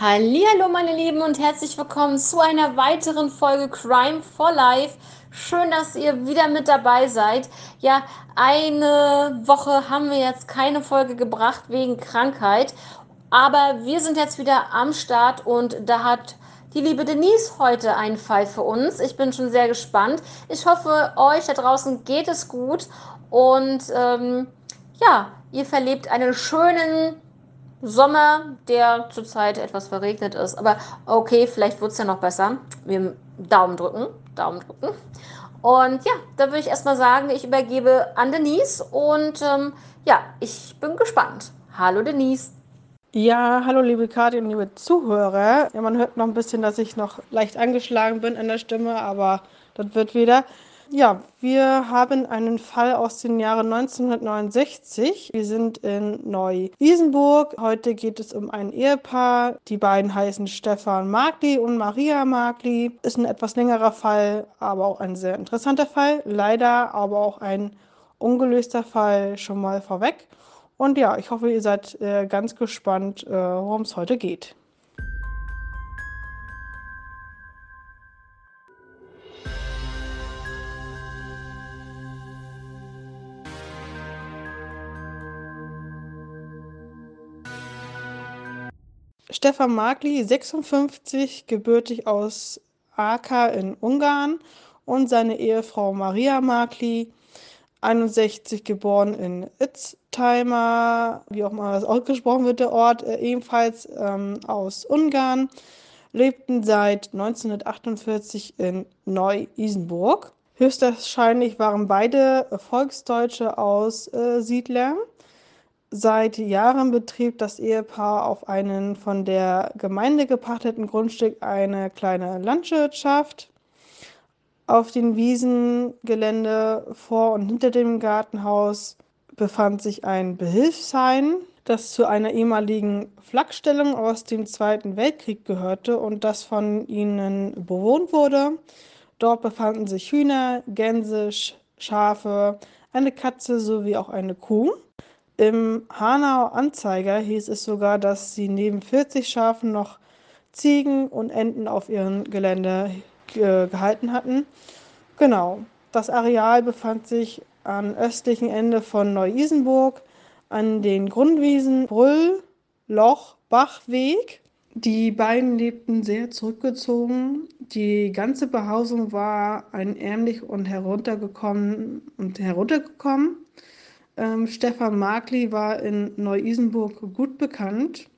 Hallo meine Lieben und herzlich willkommen zu einer weiteren Folge Crime for Life. Schön, dass ihr wieder mit dabei seid. Ja, eine Woche haben wir jetzt keine Folge gebracht wegen Krankheit, aber wir sind jetzt wieder am Start und da hat die liebe Denise heute einen Fall für uns. Ich bin schon sehr gespannt. Ich hoffe, euch da draußen geht es gut und ähm, ja, ihr verlebt einen schönen Sommer, der zurzeit etwas verregnet ist. Aber okay, vielleicht wird es ja noch besser. Wir Daumen drücken, Daumen drücken. Und ja, da würde ich erstmal sagen, ich übergebe an Denise und ähm, ja, ich bin gespannt. Hallo Denise. Ja, hallo liebe Kathi und liebe Zuhörer. Ja, man hört noch ein bisschen, dass ich noch leicht angeschlagen bin an der Stimme, aber das wird wieder. Ja, wir haben einen Fall aus dem Jahre 1969. Wir sind in Neu-Isenburg. Heute geht es um ein Ehepaar. Die beiden heißen Stefan Markli und Maria Markli. Ist ein etwas längerer Fall, aber auch ein sehr interessanter Fall. Leider aber auch ein ungelöster Fall schon mal vorweg. Und ja, ich hoffe, ihr seid äh, ganz gespannt, äh, worum es heute geht. Stefan Magli, 56, gebürtig aus Aka in Ungarn und seine Ehefrau Maria Magli, 61, geboren in Itztheimer, wie auch immer das ausgesprochen wird, der Ort, äh, ebenfalls ähm, aus Ungarn, lebten seit 1948 in Neu-Isenburg. Höchstwahrscheinlich waren beide Volksdeutsche Aussiedler. Äh, Seit Jahren betrieb das Ehepaar auf einem von der Gemeinde gepachteten Grundstück eine kleine Landwirtschaft. Auf dem Wiesengelände vor und hinter dem Gartenhaus befand sich ein Behilfsheim, das zu einer ehemaligen Flakstellung aus dem Zweiten Weltkrieg gehörte und das von ihnen bewohnt wurde. Dort befanden sich Hühner, Gänse, Schafe, eine Katze sowie auch eine Kuh. Im Hanauer Anzeiger hieß es sogar, dass sie neben 40 Schafen noch Ziegen und Enten auf ihrem Gelände äh, gehalten hatten. Genau. Das Areal befand sich am östlichen Ende von Neu-Isenburg an den Grundwiesen Brüll, Loch, Bachweg. Die beiden lebten sehr zurückgezogen. Die ganze Behausung war einärmlich und heruntergekommen und heruntergekommen. Ähm, Stefan Markli war in Neu-Isenburg gut bekannt.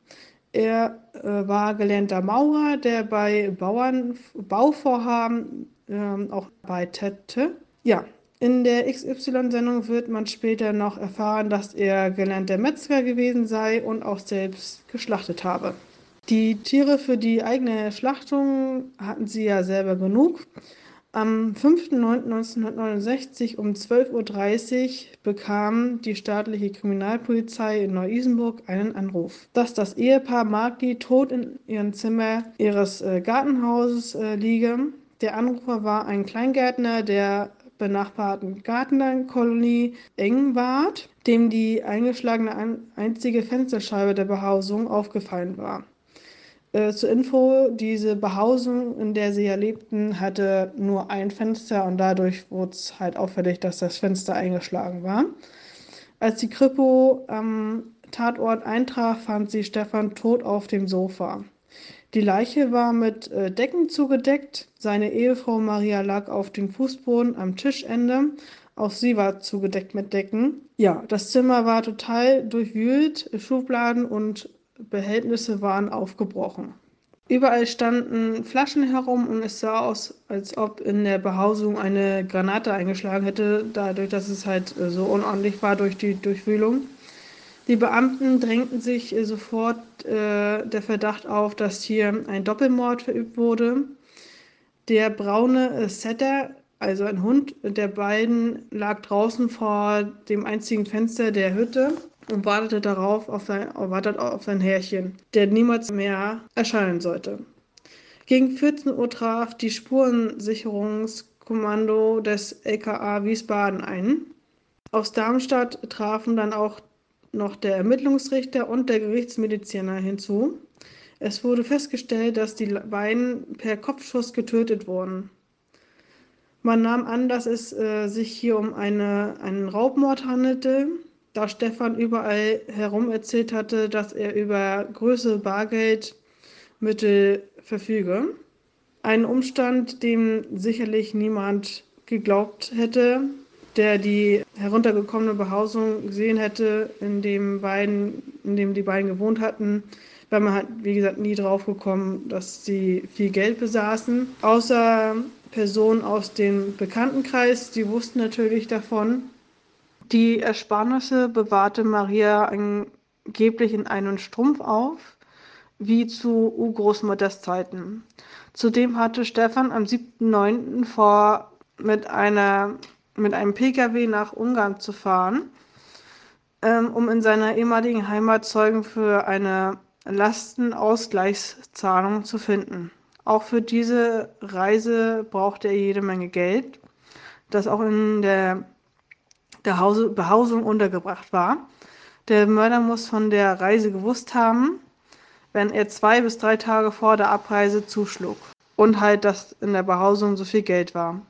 Er äh, war gelernter Maurer, der bei Bauern, Bauvorhaben äh, auch arbeitete. Ja, in der XY-Sendung wird man später noch erfahren, dass er gelernter Metzger gewesen sei und auch selbst geschlachtet habe. Die Tiere für die eigene Schlachtung hatten sie ja selber genug. Am 5.9.1969 um 12.30 Uhr bekam die staatliche Kriminalpolizei in Neu-Isenburg einen Anruf, dass das Ehepaar Magdi tot in ihrem Zimmer ihres äh, Gartenhauses äh, liege. Der Anrufer war ein Kleingärtner der benachbarten Gartenkolonie Engwart, dem die eingeschlagene einzige Fensterscheibe der Behausung aufgefallen war. Äh, zur Info, diese Behausung, in der sie ja lebten, hatte nur ein Fenster und dadurch wurde es halt auffällig, dass das Fenster eingeschlagen war. Als die Kripo am Tatort eintraf, fand sie Stefan tot auf dem Sofa. Die Leiche war mit äh, Decken zugedeckt. Seine Ehefrau Maria lag auf dem Fußboden am Tischende. Auch sie war zugedeckt mit Decken. Ja, das Zimmer war total durchwühlt. Schubladen und Behältnisse waren aufgebrochen. Überall standen Flaschen herum und es sah aus, als ob in der Behausung eine Granate eingeschlagen hätte, dadurch, dass es halt äh, so unordentlich war durch die Durchwühlung. Die Beamten drängten sich äh, sofort äh, der Verdacht auf, dass hier ein Doppelmord verübt wurde. Der braune äh, Setter, also ein Hund der beiden, lag draußen vor dem einzigen Fenster der Hütte und wartete darauf auf sein, wartet auf sein Herrchen, der niemals mehr erscheinen sollte. Gegen 14 Uhr traf die Spurensicherungskommando des LKA Wiesbaden ein. Aus Darmstadt trafen dann auch noch der Ermittlungsrichter und der Gerichtsmediziner hinzu. Es wurde festgestellt, dass die beiden per Kopfschuss getötet wurden. Man nahm an, dass es äh, sich hier um eine, einen Raubmord handelte, da Stefan überall herum erzählt hatte, dass er über größere Bargeldmittel verfüge. Ein Umstand, dem sicherlich niemand geglaubt hätte, der die heruntergekommene Behausung gesehen hätte, in dem, beiden, in dem die beiden gewohnt hatten, weil man hat, wie gesagt, nie drauf gekommen, dass sie viel Geld besaßen. Außer Personen aus dem Bekanntenkreis, die wussten natürlich davon. Die Ersparnisse bewahrte Maria angeblich in einen Strumpf auf, wie zu Urgroßmutters Zeiten. Zudem hatte Stefan am 7.9. vor, mit, einer, mit einem Pkw nach Ungarn zu fahren, ähm, um in seiner ehemaligen Heimat Zeugen für eine Lastenausgleichszahlung zu finden. Auch für diese Reise brauchte er jede Menge Geld, das auch in der, der Hause, Behausung untergebracht war. Der Mörder muss von der Reise gewusst haben, wenn er zwei bis drei Tage vor der Abreise zuschlug und halt, dass in der Behausung so viel Geld war.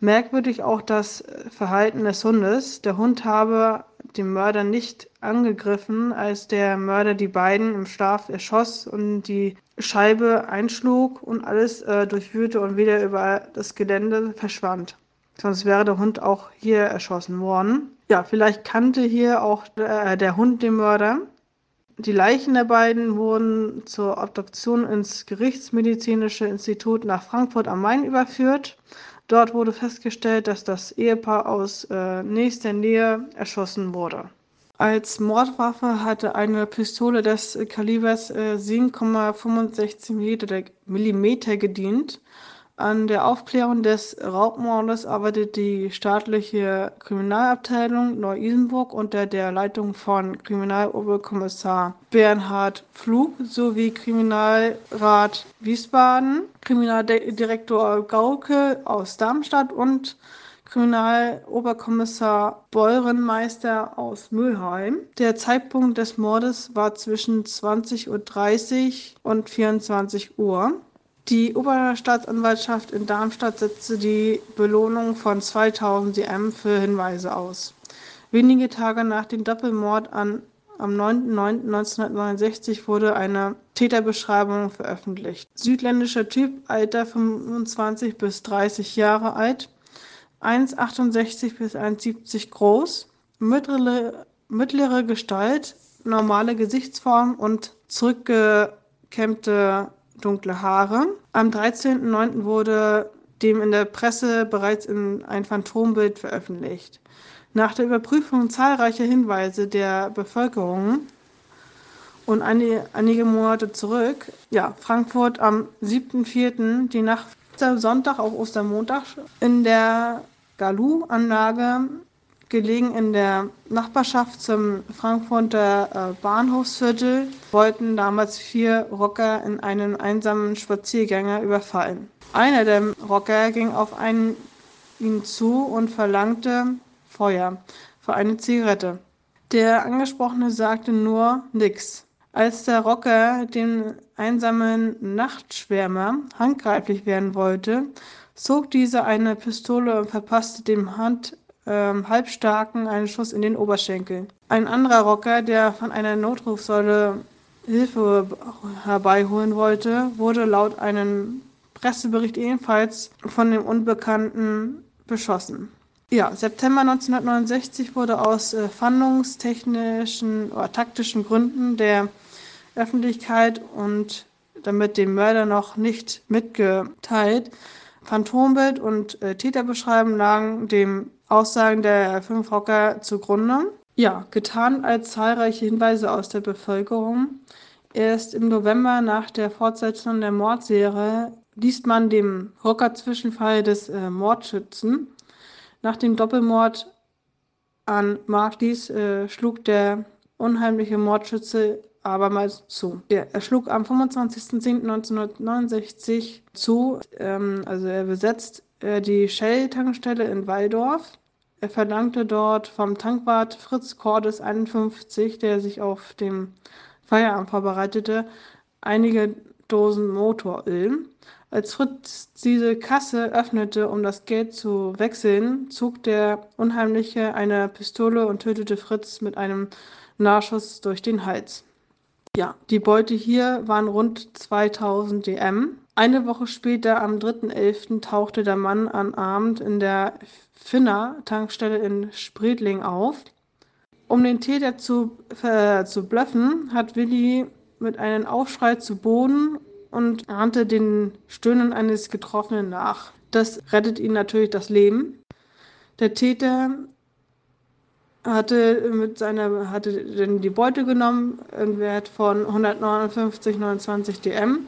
Merkwürdig auch das Verhalten des Hundes. Der Hund habe den Mörder nicht angegriffen, als der Mörder die beiden im Schlaf erschoss und die Scheibe einschlug und alles äh, durchwühlte und wieder über das Gelände verschwand. Sonst wäre der Hund auch hier erschossen worden. Ja, vielleicht kannte hier auch äh, der Hund den Mörder. Die Leichen der beiden wurden zur Obduktion ins Gerichtsmedizinische Institut nach Frankfurt am Main überführt. Dort wurde festgestellt, dass das Ehepaar aus äh, nächster Nähe erschossen wurde. Als Mordwaffe hatte eine Pistole des Kalibers äh, 7,65 mm gedient. An der Aufklärung des Raubmordes arbeitet die staatliche Kriminalabteilung Neu-Isenburg unter der Leitung von Kriminaloberkommissar Bernhard Pflug sowie Kriminalrat Wiesbaden, Kriminaldirektor Gauke aus Darmstadt und Kriminaloberkommissar Beurenmeister aus Mülheim. Der Zeitpunkt des Mordes war zwischen 20.30 Uhr und 24 Uhr. Die Oberstaatsanwaltschaft in Darmstadt setzte die Belohnung von 2000 DM für Hinweise aus. Wenige Tage nach dem Doppelmord an, am 9.9.1969 wurde eine Täterbeschreibung veröffentlicht. Südländischer Typ, Alter 25 bis 30 Jahre alt, 1,68 bis 1,70 groß, mittlere, mittlere Gestalt, normale Gesichtsform und zurückgekämmte dunkle Haare. Am 13.09. wurde dem in der Presse bereits in ein Phantombild veröffentlicht. Nach der Überprüfung zahlreicher Hinweise der Bevölkerung und einige, einige Monate zurück, ja, Frankfurt am 7.04., die Nacht Sonntag auf Ostermontag, in der Galou-Anlage gelegen in der Nachbarschaft zum Frankfurter äh, Bahnhofsviertel, wollten damals vier Rocker in einen einsamen Spaziergänger überfallen. Einer der Rocker ging auf einen ihn zu und verlangte Feuer für eine Zigarette. Der Angesprochene sagte nur nix. Als der Rocker den einsamen Nachtschwärmer handgreiflich werden wollte, zog dieser eine Pistole und verpasste dem Hand ähm, Halbstarken einen Schuss in den Oberschenkel. Ein anderer Rocker, der von einer Notrufsäule Hilfe herbeiholen wollte, wurde laut einem Pressebericht ebenfalls von dem Unbekannten beschossen. Ja, September 1969 wurde aus äh, fahndungstechnischen oder taktischen Gründen der Öffentlichkeit und damit dem Mörder noch nicht mitgeteilt, Phantombild und äh, Täterbeschreibung lagen dem Aussagen der fünf Rocker zugrunde. Ja, getan als zahlreiche Hinweise aus der Bevölkerung. Erst im November nach der Fortsetzung der Mordserie liest man dem Rocker-Zwischenfall des äh, Mordschützen. Nach dem Doppelmord an Marklies äh, schlug der unheimliche Mordschütze abermals zu. Er schlug am 25.10.1969 zu, ähm, also er besetzt äh, die Shell-Tankstelle in Walldorf. Er verlangte dort vom Tankwart Fritz Cordes 51, der sich auf dem Feierabend vorbereitete, einige Dosen Motoröl. Als Fritz diese Kasse öffnete, um das Geld zu wechseln, zog der Unheimliche eine Pistole und tötete Fritz mit einem Nahschuss durch den Hals. Ja, die Beute hier waren rund 2000 DM. Eine Woche später, am 3.11., tauchte der Mann am Abend in der Finna-Tankstelle in Spredling auf. Um den Täter zu, äh, zu bluffen, hat Willi mit einem Aufschrei zu Boden und ahnte den Stöhnen eines Getroffenen nach. Das rettet ihm natürlich das Leben. Der Täter hatte mit seiner hatte dann die Beute genommen, einen Wert von 159,29 DM.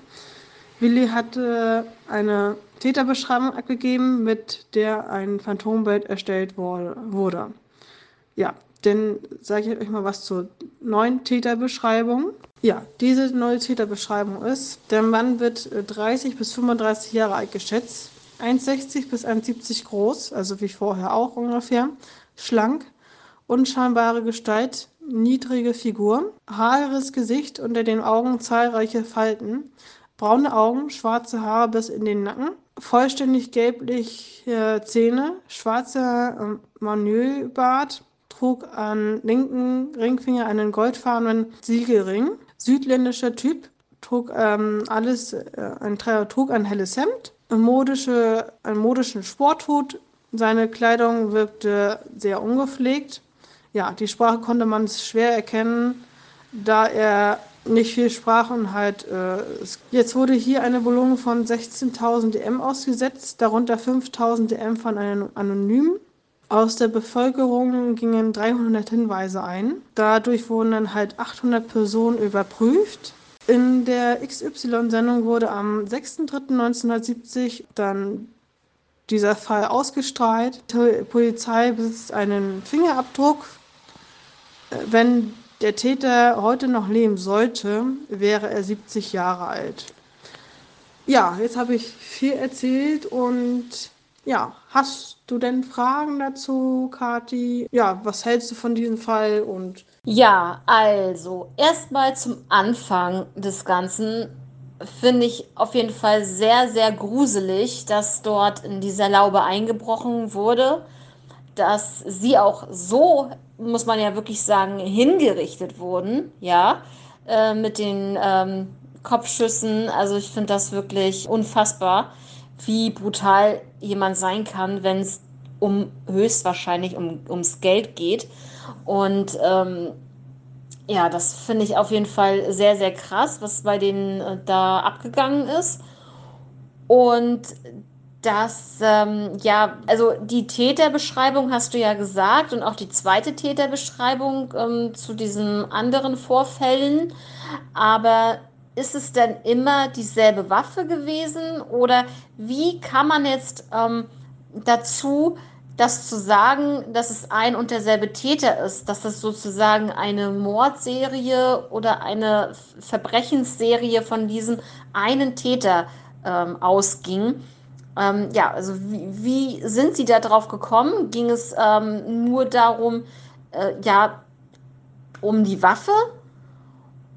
Willi hatte eine Täterbeschreibung abgegeben, mit der ein Phantombild erstellt wurde. Ja, dann sage ich euch mal was zur neuen Täterbeschreibung. Ja, diese neue Täterbeschreibung ist, der Mann wird 30 bis 35 Jahre alt geschätzt, 1,60 bis 1,70 groß, also wie vorher auch ungefähr, schlank, unscheinbare Gestalt, niedrige Figur, haares Gesicht, unter den Augen zahlreiche Falten, braune Augen, schwarze Haare bis in den Nacken, vollständig gelbliche Zähne, schwarzer ähm, Manölbart, trug am linken Ringfinger einen goldfarbenen Siegelring. Südländischer Typ, trug ähm, alles, äh, ein, trug ein helles Hemd, modische, einen modischen Sporthut. Seine Kleidung wirkte sehr ungepflegt. Ja, die Sprache konnte man schwer erkennen, da er nicht viel sprach und halt. Äh, jetzt wurde hier eine Belohnung von 16.000 DM ausgesetzt, darunter 5.000 DM von einem Anonymen. Aus der Bevölkerung gingen 300 Hinweise ein. Dadurch wurden dann halt 800 Personen überprüft. In der XY-Sendung wurde am 6.3.1970 dann dieser Fall ausgestrahlt. Die Polizei besitzt einen Fingerabdruck. Wenn der Täter heute noch leben sollte, wäre er 70 Jahre alt. Ja, jetzt habe ich viel erzählt und ja, hast du denn Fragen dazu, Kati? Ja, was hältst du von diesem Fall und ja, also erstmal zum Anfang des Ganzen finde ich auf jeden Fall sehr, sehr gruselig, dass dort in dieser Laube eingebrochen wurde, dass sie auch so, muss man ja wirklich sagen, hingerichtet wurden, ja, äh, mit den ähm, Kopfschüssen. Also ich finde das wirklich unfassbar wie brutal jemand sein kann, wenn es um höchstwahrscheinlich um, ums Geld geht. Und ähm, ja, das finde ich auf jeden Fall sehr, sehr krass, was bei denen äh, da abgegangen ist. Und das, ähm, ja, also die Täterbeschreibung hast du ja gesagt und auch die zweite Täterbeschreibung ähm, zu diesen anderen Vorfällen. Aber ist es denn immer dieselbe Waffe gewesen oder wie kann man jetzt ähm, dazu das zu sagen, dass es ein und derselbe Täter ist, dass das sozusagen eine Mordserie oder eine Verbrechensserie von diesem einen Täter ähm, ausging. Ähm, ja, also wie, wie, sind Sie da drauf gekommen? Ging es ähm, nur darum, äh, ja, um die Waffe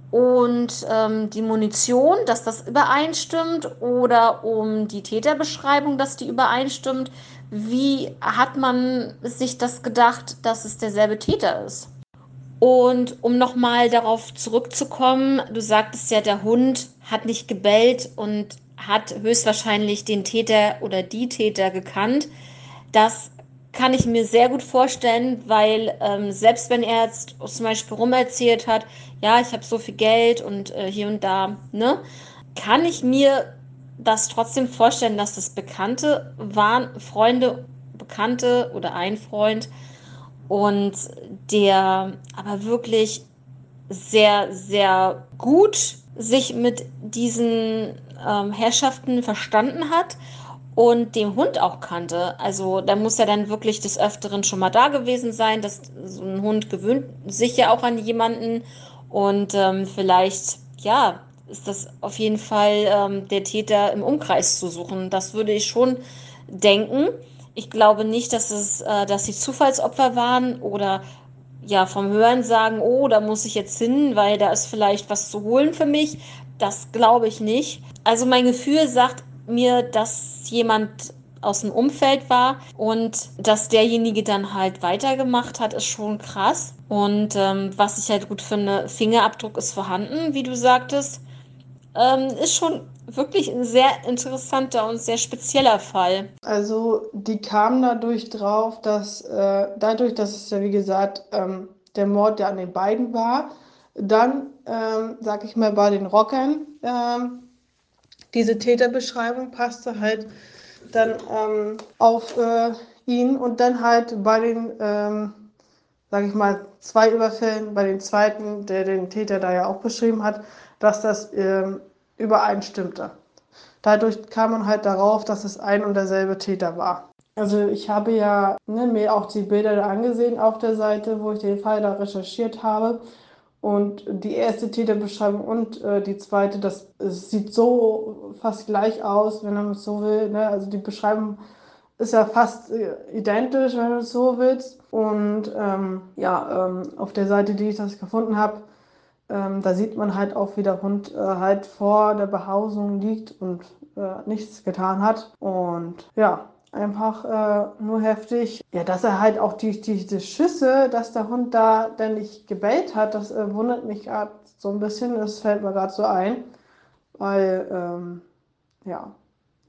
und ähm, die Munition, dass das übereinstimmt oder um die Täterbeschreibung, dass die übereinstimmt. Wie hat man sich das gedacht, dass es derselbe Täter ist? Und um nochmal darauf zurückzukommen, du sagtest ja, der Hund hat nicht gebellt und hat höchstwahrscheinlich den Täter oder die Täter gekannt. Das kann ich mir sehr gut vorstellen, weil ähm, selbst wenn er jetzt zum Beispiel rumerzählt hat, ja, ich habe so viel Geld und äh, hier und da, ne, kann ich mir das trotzdem vorstellen, dass das Bekannte waren, Freunde, Bekannte oder ein Freund und der aber wirklich sehr, sehr gut sich mit diesen ähm, Herrschaften verstanden hat und den Hund auch kannte. Also da muss er dann wirklich des Öfteren schon mal da gewesen sein. dass so ein Hund gewöhnt sich ja auch an jemanden und ähm, vielleicht, ja, ist das auf jeden Fall ähm, der Täter im Umkreis zu suchen. Das würde ich schon denken. Ich glaube nicht, dass es, äh, dass sie Zufallsopfer waren oder ja vom Hören sagen, oh, da muss ich jetzt hin, weil da ist vielleicht was zu holen für mich. das glaube ich nicht. Also mein Gefühl sagt mir, dass jemand aus dem Umfeld war und dass derjenige dann halt weitergemacht hat, ist schon krass. Und ähm, was ich halt gut finde, Fingerabdruck ist vorhanden, wie du sagtest, ähm, ist schon wirklich ein sehr interessanter und sehr spezieller Fall. Also die kamen dadurch drauf, dass äh, dadurch, dass es ja wie gesagt ähm, der Mord ja an den beiden war, dann, ähm, sag ich mal, bei den Rockern, ähm, diese Täterbeschreibung passte halt dann ähm, auf äh, ihn und dann halt bei den, ähm, sag ich mal, zwei Überfällen, bei den zweiten, der den Täter da ja auch beschrieben hat, dass das ähm, übereinstimmte. Dadurch kam man halt darauf, dass es ein und derselbe Täter war. Also ich habe ja ne, mir auch die Bilder da angesehen auf der Seite, wo ich den Fall da recherchiert habe. Und die erste Täterbeschreibung und äh, die zweite, das sieht so fast gleich aus, wenn man es so will. Ne? Also die Beschreibung ist ja fast äh, identisch, wenn du es so willst. Und ähm, ja, ähm, auf der Seite, die ich das gefunden habe, ähm, da sieht man halt auch, wie der Hund äh, halt vor der Behausung liegt und äh, nichts getan hat. Und ja, einfach äh, nur heftig. Ja, dass er halt auch die, die, die Schüsse, dass der Hund da denn nicht gebellt hat, das äh, wundert mich gerade so ein bisschen. Das fällt mir gerade so ein. Weil, ähm, ja,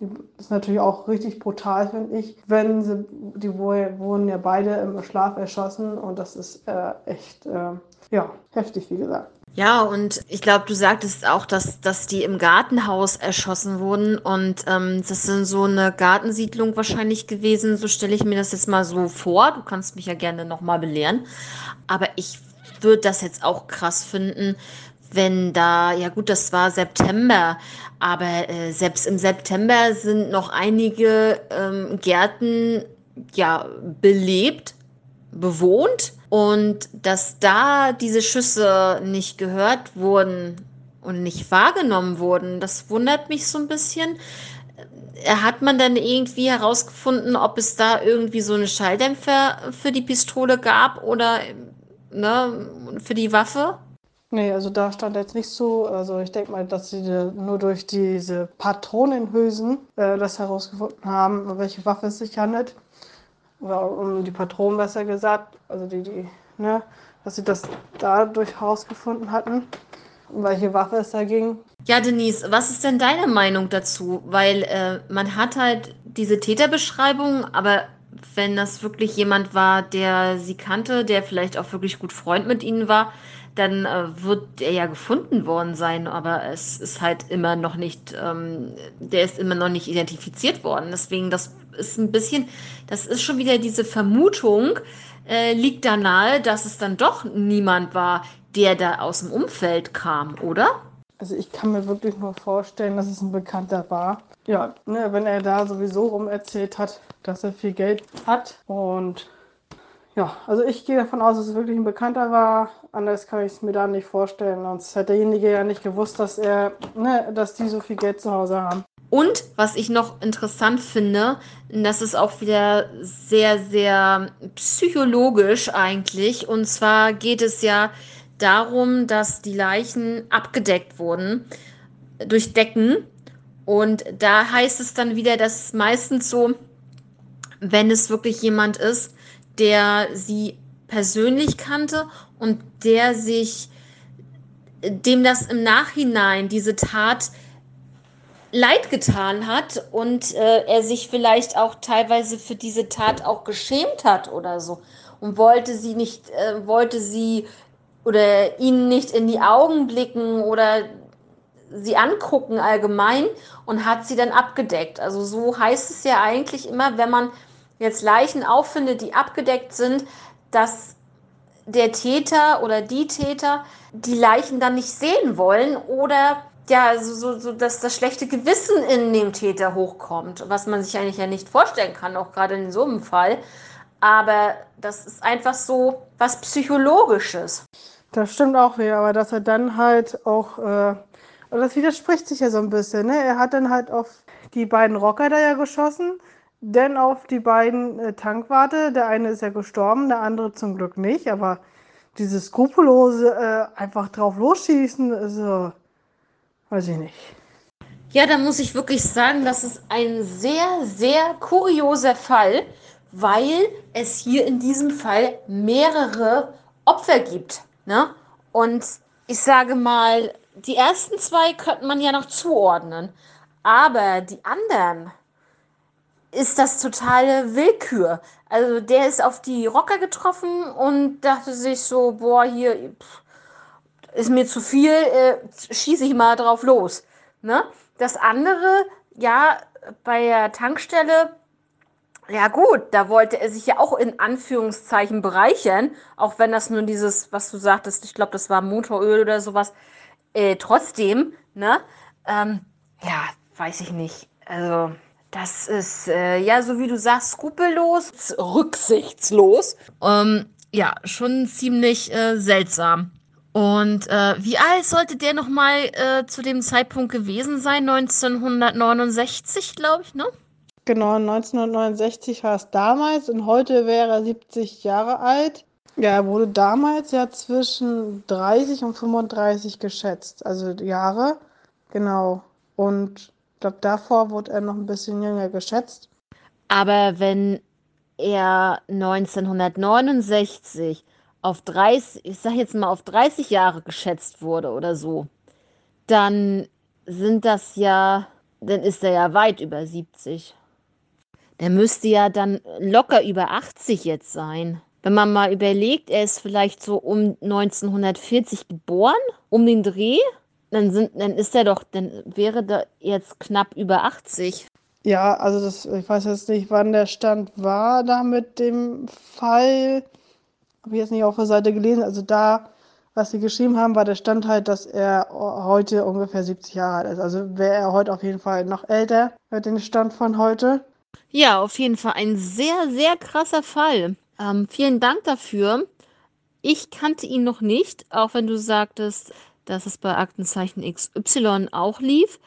das ist natürlich auch richtig brutal, finde ich. Wenn sie, die wurden ja beide im Schlaf erschossen und das ist äh, echt, äh, ja, heftig, wie gesagt. Ja, und ich glaube, du sagtest auch, dass, dass die im Gartenhaus erschossen wurden. Und ähm, das sind so eine Gartensiedlung wahrscheinlich gewesen. So stelle ich mir das jetzt mal so vor. Du kannst mich ja gerne nochmal belehren. Aber ich würde das jetzt auch krass finden, wenn da, ja gut, das war September, aber äh, selbst im September sind noch einige ähm, Gärten ja belebt, bewohnt und dass da diese Schüsse nicht gehört wurden und nicht wahrgenommen wurden, das wundert mich so ein bisschen. Hat man dann irgendwie herausgefunden, ob es da irgendwie so eine Schalldämpfer für die Pistole gab oder ne, für die Waffe? Nee, also da stand jetzt nicht so. Also ich denke mal, dass sie nur durch diese Patronenhülsen äh, das herausgefunden haben, welche Waffe es sich handelt oder um die Patronen besser gesagt, also die, die, ne, dass sie das dadurch herausgefunden hatten, um welche Waffe es da ging. Ja, Denise, was ist denn deine Meinung dazu? Weil äh, man hat halt diese Täterbeschreibung, aber wenn das wirklich jemand war, der sie kannte, der vielleicht auch wirklich gut Freund mit ihnen war, dann äh, wird er ja gefunden worden sein, aber es ist halt immer noch nicht, ähm, der ist immer noch nicht identifiziert worden. Deswegen, das ist ein bisschen, das ist schon wieder diese Vermutung, äh, liegt da nahe, dass es dann doch niemand war, der da aus dem Umfeld kam, oder? Also ich kann mir wirklich nur vorstellen, dass es ein Bekannter war. Ja, ne, wenn er da sowieso rum erzählt hat, dass er viel Geld hat und ja, also ich gehe davon aus, dass es wirklich ein Bekannter war. Anders kann ich es mir da nicht vorstellen. Sonst hätte derjenige ja nicht gewusst, dass er, ne, dass die so viel Geld zu Hause haben. Und was ich noch interessant finde, das ist auch wieder sehr, sehr psychologisch eigentlich. Und zwar geht es ja darum, dass die Leichen abgedeckt wurden durch Decken. Und da heißt es dann wieder, dass meistens so, wenn es wirklich jemand ist, der sie persönlich kannte und der sich, dem das im Nachhinein diese Tat leid getan hat und äh, er sich vielleicht auch teilweise für diese Tat auch geschämt hat oder so und wollte sie nicht, äh, wollte sie oder ihnen nicht in die Augen blicken oder sie angucken allgemein und hat sie dann abgedeckt. Also so heißt es ja eigentlich immer, wenn man jetzt Leichen auffindet, die abgedeckt sind, dass der Täter oder die Täter die Leichen dann nicht sehen wollen oder ja, so, so, so dass das schlechte Gewissen in dem Täter hochkommt, was man sich eigentlich ja nicht vorstellen kann, auch gerade in so einem Fall. Aber das ist einfach so was Psychologisches. Das stimmt auch wieder, aber dass er dann halt auch, äh, das widerspricht sich ja so ein bisschen, ne? Er hat dann halt auf die beiden Rocker da ja geschossen denn auf die beiden äh, Tankwarte. Der eine ist ja gestorben, der andere zum Glück nicht. Aber dieses skrupellose äh, einfach drauf losschießen, also, weiß ich nicht. Ja, da muss ich wirklich sagen, das ist ein sehr, sehr kurioser Fall, weil es hier in diesem Fall mehrere Opfer gibt. Ne? Und ich sage mal, die ersten zwei könnte man ja noch zuordnen, aber die anderen ist das totale Willkür. Also der ist auf die Rocker getroffen und dachte sich so, boah, hier pff, ist mir zu viel, äh, schieße ich mal drauf los. Ne? Das andere, ja, bei der Tankstelle, ja gut, da wollte er sich ja auch in Anführungszeichen bereichern, auch wenn das nur dieses, was du sagtest, ich glaube, das war Motoröl oder sowas, äh, trotzdem, ne? Ähm, ja, weiß ich nicht. Also, das ist, äh, ja, so wie du sagst, skrupellos, rücksichtslos. Ähm, ja, schon ziemlich äh, seltsam. Und äh, wie alt sollte der nochmal äh, zu dem Zeitpunkt gewesen sein? 1969, glaube ich, ne? Genau, 1969 war es damals und heute wäre er 70 Jahre alt. Ja, er wurde damals ja zwischen 30 und 35 geschätzt, also Jahre. Genau. Und ich glaube, davor wurde er noch ein bisschen jünger geschätzt. Aber wenn er 1969 auf 30, ich sag jetzt mal auf 30 Jahre geschätzt wurde oder so, dann sind das ja, dann ist er ja weit über 70. Der müsste ja dann locker über 80 jetzt sein. Wenn man mal überlegt, er ist vielleicht so um 1940 geboren, um den Dreh, dann, sind, dann ist er doch, dann wäre da jetzt knapp über 80. Ja, also das, ich weiß jetzt nicht, wann der Stand war da mit dem Fall. Habe ich jetzt nicht auf der Seite gelesen. Also da, was sie geschrieben haben, war der Stand halt, dass er heute ungefähr 70 Jahre alt ist. Also wäre er heute auf jeden Fall noch älter mit dem Stand von heute. Ja, auf jeden Fall ein sehr, sehr krasser Fall. Ähm, vielen Dank dafür. Ich kannte ihn noch nicht, auch wenn du sagtest, dass es bei Aktenzeichen XY auch lief.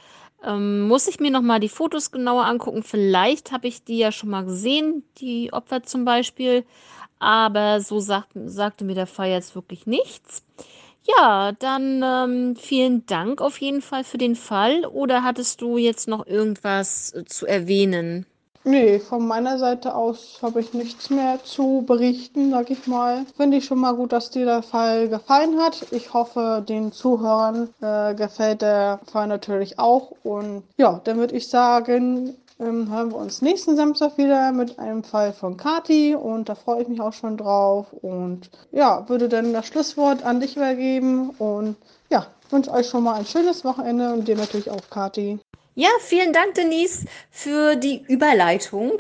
Ähm, muss ich mir noch mal die Fotos genauer angucken. Vielleicht habe ich die ja schon mal gesehen, die Opfer zum Beispiel. Aber so sagt, sagte mir der Fall jetzt wirklich nichts. Ja, dann ähm, vielen Dank auf jeden Fall für den Fall. Oder hattest du jetzt noch irgendwas äh, zu erwähnen? Nee, von meiner Seite aus habe ich nichts mehr zu berichten, sag ich mal. Finde ich schon mal gut, dass dir der Fall gefallen hat. Ich hoffe, den Zuhörern äh, gefällt der Fall natürlich auch. Und ja, dann würde ich sagen, ähm, hören wir uns nächsten Samstag wieder mit einem Fall von Kati und da freue ich mich auch schon drauf. Und ja, würde dann das Schlusswort an dich übergeben und ja, wünsche euch schon mal ein schönes Wochenende und dir natürlich auch, Kati. Ja, vielen Dank, Denise, für die Überleitung.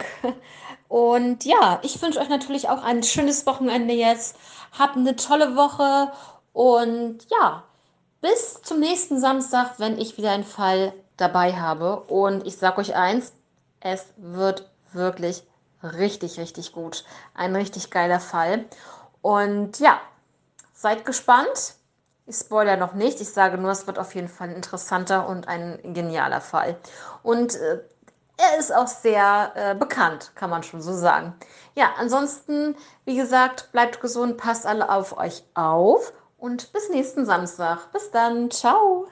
Und ja, ich wünsche euch natürlich auch ein schönes Wochenende jetzt. Habt eine tolle Woche und ja, bis zum nächsten Samstag, wenn ich wieder einen Fall dabei habe. Und ich sage euch eins, es wird wirklich richtig, richtig gut. Ein richtig geiler Fall. Und ja, seid gespannt. Ich spoilere noch nicht. Ich sage nur, es wird auf jeden Fall ein interessanter und ein genialer Fall. Und äh, er ist auch sehr äh, bekannt, kann man schon so sagen. Ja, ansonsten, wie gesagt, bleibt gesund, passt alle auf euch auf und bis nächsten Samstag. Bis dann. Ciao.